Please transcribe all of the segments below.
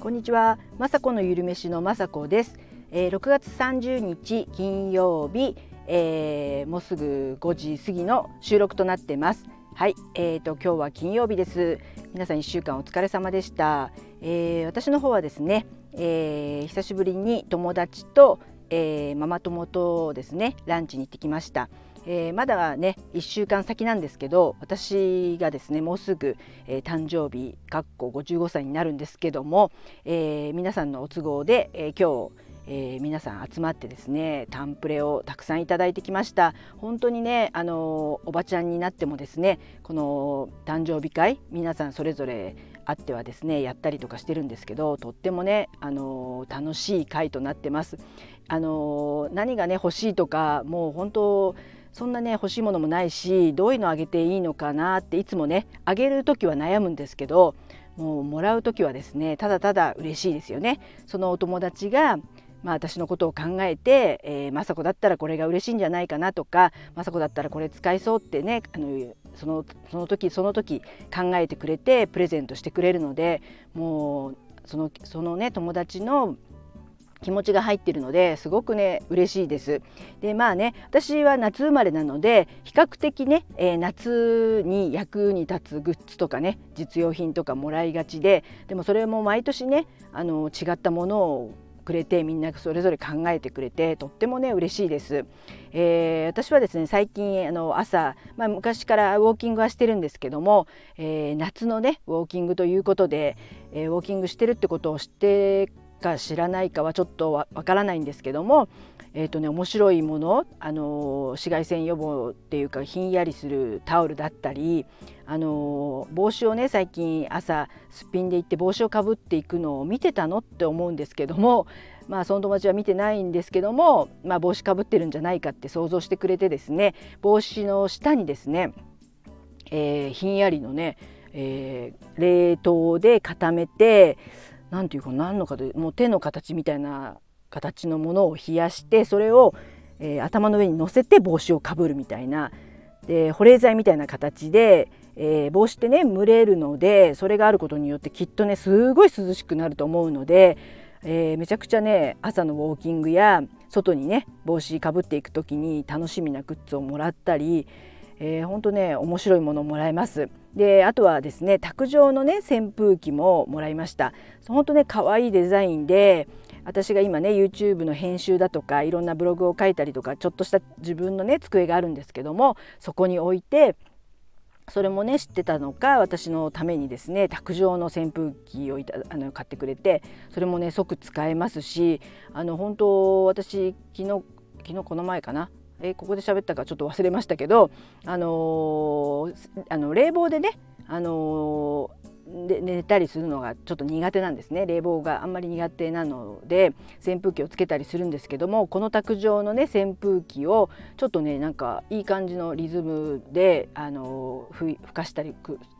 こんにちは、まさこのゆるめしのまさこです、えー、6月30日金曜日、えー、もうすぐ5時過ぎの収録となってます。はい、えーと今日は金曜日です。皆さん1週間お疲れ様でした、えー、私の方はですね、えー、久しぶりに友達と、えー、ママ友とですねランチに行ってきました。えー、まだね1週間先なんですけど私がですねもうすぐ、えー、誕生日かっこ55歳になるんですけども、えー、皆さんのお都合で、え今日えー、皆さん集まってですねタンプレをたくさんいただいてきました。本当にねあのおばちゃんになってもですねこの誕生日会皆さんそれぞれあってはですねやったりとかしてるんですけどとってもねあの楽しい会となってます。あの何がね欲しいとかもう本当そんなね欲しいものもないしどういうのあげていいのかなっていつもねあげる時は悩むんですけどもうもらう時はですねただただ嬉しいですよね。そのお友達がまあ、私のことを考えて、えー、雅子だったらこれが嬉しいんじゃないかなとか雅子だったらこれ使いそうってねあのそのその時その時考えてくれてプレゼントしてくれるのでもうそのそのね友達の気持ちが入ってるのですごくね嬉しいです。でまあね私は夏生まれなので比較的ね、えー、夏に役に立つグッズとかね実用品とかもらいがちででもそれも毎年ねあの違ったものをくれてみんなそれぞれ考えてくれてとってもね嬉しいです。えー、私はですね最近あの朝、まあ、昔からウォーキングはしてるんですけども、えー、夏のねウォーキングということで、えー、ウォーキングしてるってことを知ってか知らないかはちょっとわからないんですけども、えーとね、面白いもの、あの紫外線予防っていうかひんやりするタオルだったり、あの帽子をね最近朝すっぴんで行って帽子をかぶっていくのを見てたのって思うんですけどもまあその友達は見てないんですけども、まあ、帽子かぶってるんじゃないかって想像してくれてですね帽子の下にですね、えー、ひんやりのね、えー、冷凍で固めて何ていうか何のかでもう手の形みたいな形のものを冷やしてそれを、えー、頭の上に乗せて帽子をかぶるみたいな。で保冷剤みたいな形で、えー、帽子ってね蒸れるのでそれがあることによってきっとねすごい涼しくなると思うので、えー、めちゃくちゃね朝のウォーキングや外にね帽子かぶっていく時に楽しみなグッズをもらったりえー、ほんとね面白いものをもらえます。であとはですね卓上のね扇風機ももらいました。ほんとね可愛いデザインで私が今ね YouTube の編集だとかいろんなブログを書いたりとかちょっとした自分のね机があるんですけどもそこに置いてそれもね知ってたのか私のためにですね卓上の扇風機をいたあの買ってくれてそれもね即使えますしあの本当私昨日昨日この前かなえー、ここで喋ったかちょっと忘れましたけど、あのー、あの冷房でね、あのー、で寝たりするのがちょっと苦手なんですね冷房があんまり苦手なので扇風機をつけたりするんですけどもこの卓上のね扇風機をちょっとねなんかいい感じのリズムであの吹かしたり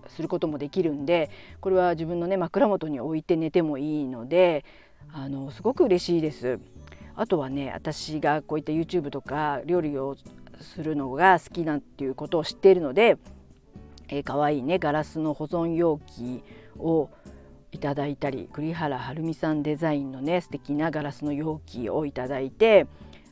することもできるんでこれは自分のね枕元に置いて寝てもいいのであのすごく嬉しいです。あとはね私がこういった YouTube とか料理をするのが好きなっていうことを知っているので、えー、かわいいねガラスの保存容器をいただいたり栗原はるみさんデザインのね素敵なガラスの容器をいただいて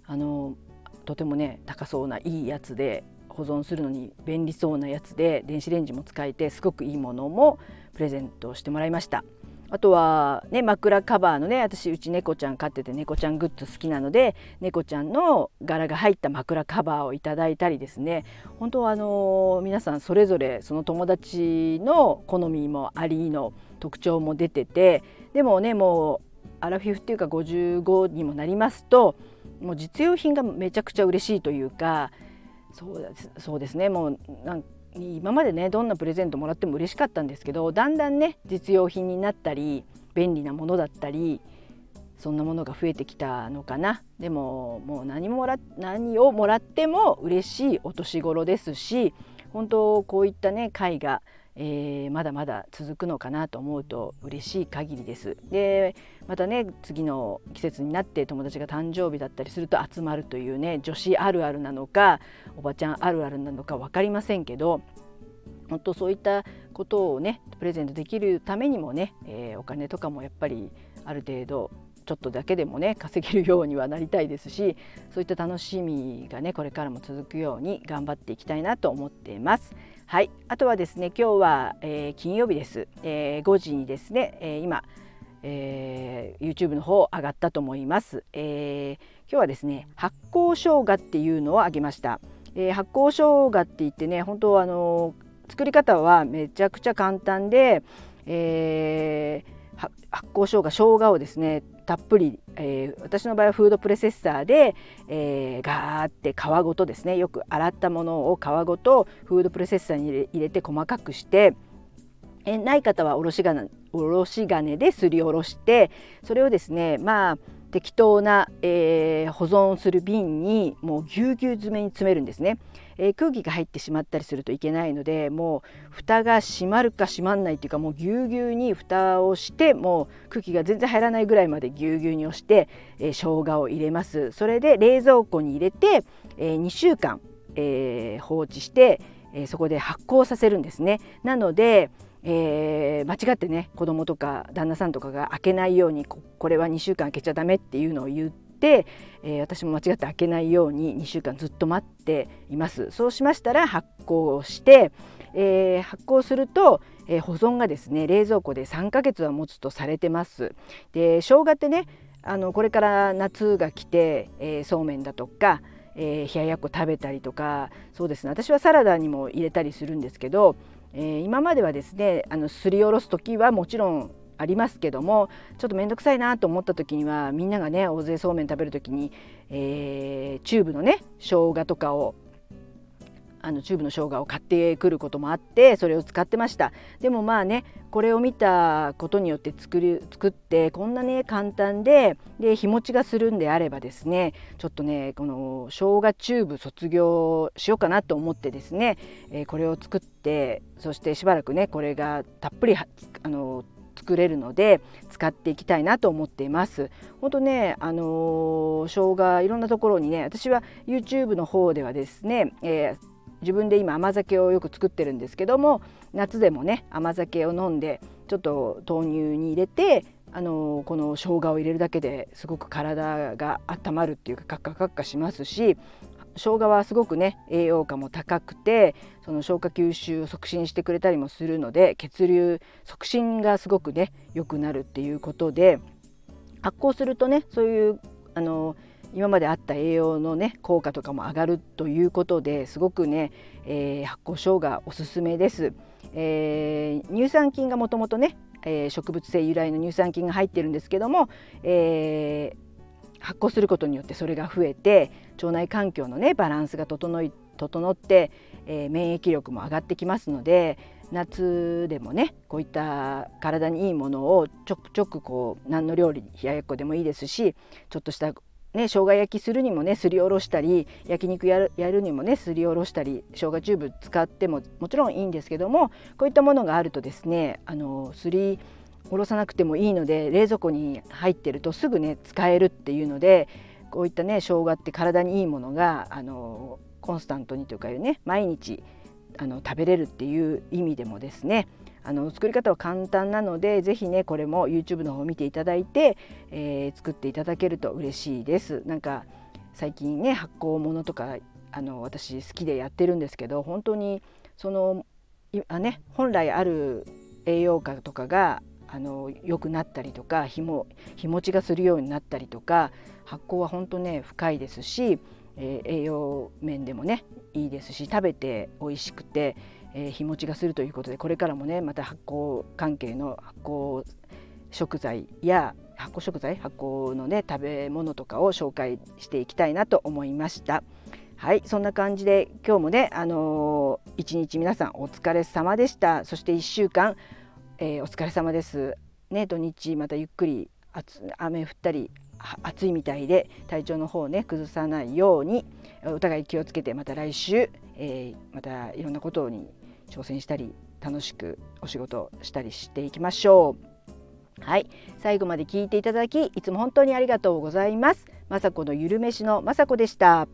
あのとてもね高そうないいやつで保存するのに便利そうなやつで電子レンジも使えてすごくいいものもプレゼントしてもらいました。あとはね枕カバーのね私うち猫ちゃん飼ってて猫ちゃんグッズ好きなので猫ちゃんの柄が入った枕カバーをいただいたりですね。本当はあの皆さんそれぞれその友達の好みもありの特徴も出ててでもねもうアラフィフっていうか55にもなりますともう実用品がめちゃくちゃ嬉しいというかそうですね。もうなん今までねどんなプレゼントもらっても嬉しかったんですけどだんだんね実用品になったり便利なものだったりそんなものが増えてきたのかな。でももう何もら何をもらっても嬉しいお年頃ですし本当こういったね絵画えー、まだまだ続くのかなと思うと嬉しい限りです。でまたね次の季節になって友達が誕生日だったりすると集まるというね女子あるあるなのかおばちゃんあるあるなのか分かりませんけど本当そういったことをねプレゼントできるためにもね、えー、お金とかもやっぱりある程度ちょっとだけでもね稼げるようにはなりたいですしそういった楽しみがねこれからも続くように頑張っていきたいなと思っています。はい、あとはですね今日は、えー、金曜日です、えー、5時にですね、えー、今、えー、YouTube の方上がったと思います、えー、今日はですね発酵生姜っていうのをあげました、えー、発酵生姜って言ってね本当あの作り方はめちゃくちゃ簡単で、えー、発酵生姜生姜をですねたっぷり、えー、私の場合はフードプレセッサーで、えー、ガーって皮ごとですね。よく洗ったものを皮ごとフードプレセッサーに入れて細かくしてえない方はおろし金おろし金ですりおろしてそれをですねまあ適当な、えー、保存する瓶にもうぎゅうぎゅう詰めに詰めるんですね、えー、空気が入ってしまったりするといけないのでもう蓋が閉まるか閉まんないっていうかもうぎゅうぎゅうに蓋をしてもう空気が全然入らないぐらいまでぎゅうぎゅうに押して、えー、生姜を入れます。それで冷蔵庫に入れて、えー、2週間、えー、放置して、えー、そこで発酵させるんですね。なのでえー、間違ってね子供とか旦那さんとかが開けないようにここれは2週間開けちゃダメっていうのを言って、えー、私も間違って開けないように2週間ずっと待っています。そうしましたら発酵して、えー、発酵すると、え保存がですね冷蔵庫で3ヶ月は持つとされてます。で生姜ってねあのこれから夏が来て、えそうめんだとかえー、冷ややっこ食べたりとかそうですね。私はサラダにも入れたりするんですけどえー、今まではですねあのすりおろす時はもちろんありますけどもちょっと面倒くさいなと思った時にはみんながね大勢そうめん食べる時に、えー、チューブのね生姜とかをあのチューブの生姜を買ってくることもあってそれを使ってましたでもまあねこれを見たことによって作り作ってこんなね簡単でで日持ちがするんであればですねちょっとねこの生姜チューブ卒業しようかなと思ってですね、えー、これを作ってそしてしばらくねこれがたっぷりあの作れるので使っていきたいなと思っています。本当ね、あのー、生姜いろんなところにね私は YouTube の方ではですね、えー自分で今甘酒をよく作ってるんですけども夏でもね甘酒を飲んでちょっと豆乳に入れてあのこの生姜を入れるだけですごく体が温まるっていうかカッカカッカしますし生姜はすごくね栄養価も高くてその消化吸収を促進してくれたりもするので血流促進がすごくね良くなるっていうことで発酵するとねそういうあの今まであった栄養のね効果とかも上がるということですごくね、えー、発酵生姜おすすめです。えー、乳酸菌がもともとね、えー、植物性由来の乳酸菌が入ってるんですけども、えー、発酵することによってそれが増えて腸内環境のねバランスが整い整って、えー、免疫力も上がってきますので夏でもねこういった体にいいものをちょくちょくこう何の料理冷ややっこでもいいですしちょっとしたね、生姜焼きするにもねすりおろしたり焼肉やるやるにもねすりおろしたり生姜チューブ使ってももちろんいいんですけどもこういったものがあるとですねあのすりおろさなくてもいいので冷蔵庫に入ってるとすぐね使えるっていうのでこういったね生姜って体にいいものがあのコンスタントにというかね毎日あの食べれるっていう意味でもですねあの作り方は簡単なのでぜひねこれも YouTube の方を見ていただいて、えー、作っていただけると嬉しいです。なんか最近ね発酵物とかあの私好きでやってるんですけど本当にそのあ、ね、本来ある栄養価とかがあの良くなったりとか日も日持ちがするようになったりとか発酵は本当ね深いですし、えー、栄養面でもねいいですし食べて美味しくてえー、日持ちがするということでこれからもねまた発酵関係の発酵食材や発酵食材発酵のね食べ物とかを紹介していきたいなと思いました。はいそんな感じで今日もねあのー、一日皆さんお疲れ様でしたそして1週間、えー、お疲れ様ですね土日またゆっくり雨降ったり暑いみたいで体調の方をね崩さないようにお互い気をつけてまた来週、えー、またいろんなことに挑戦したり楽しくお仕事したりしていきましょう。はい、最後まで聞いていただきいつも本当にありがとうございます。まさこのゆるめしのまさこでした。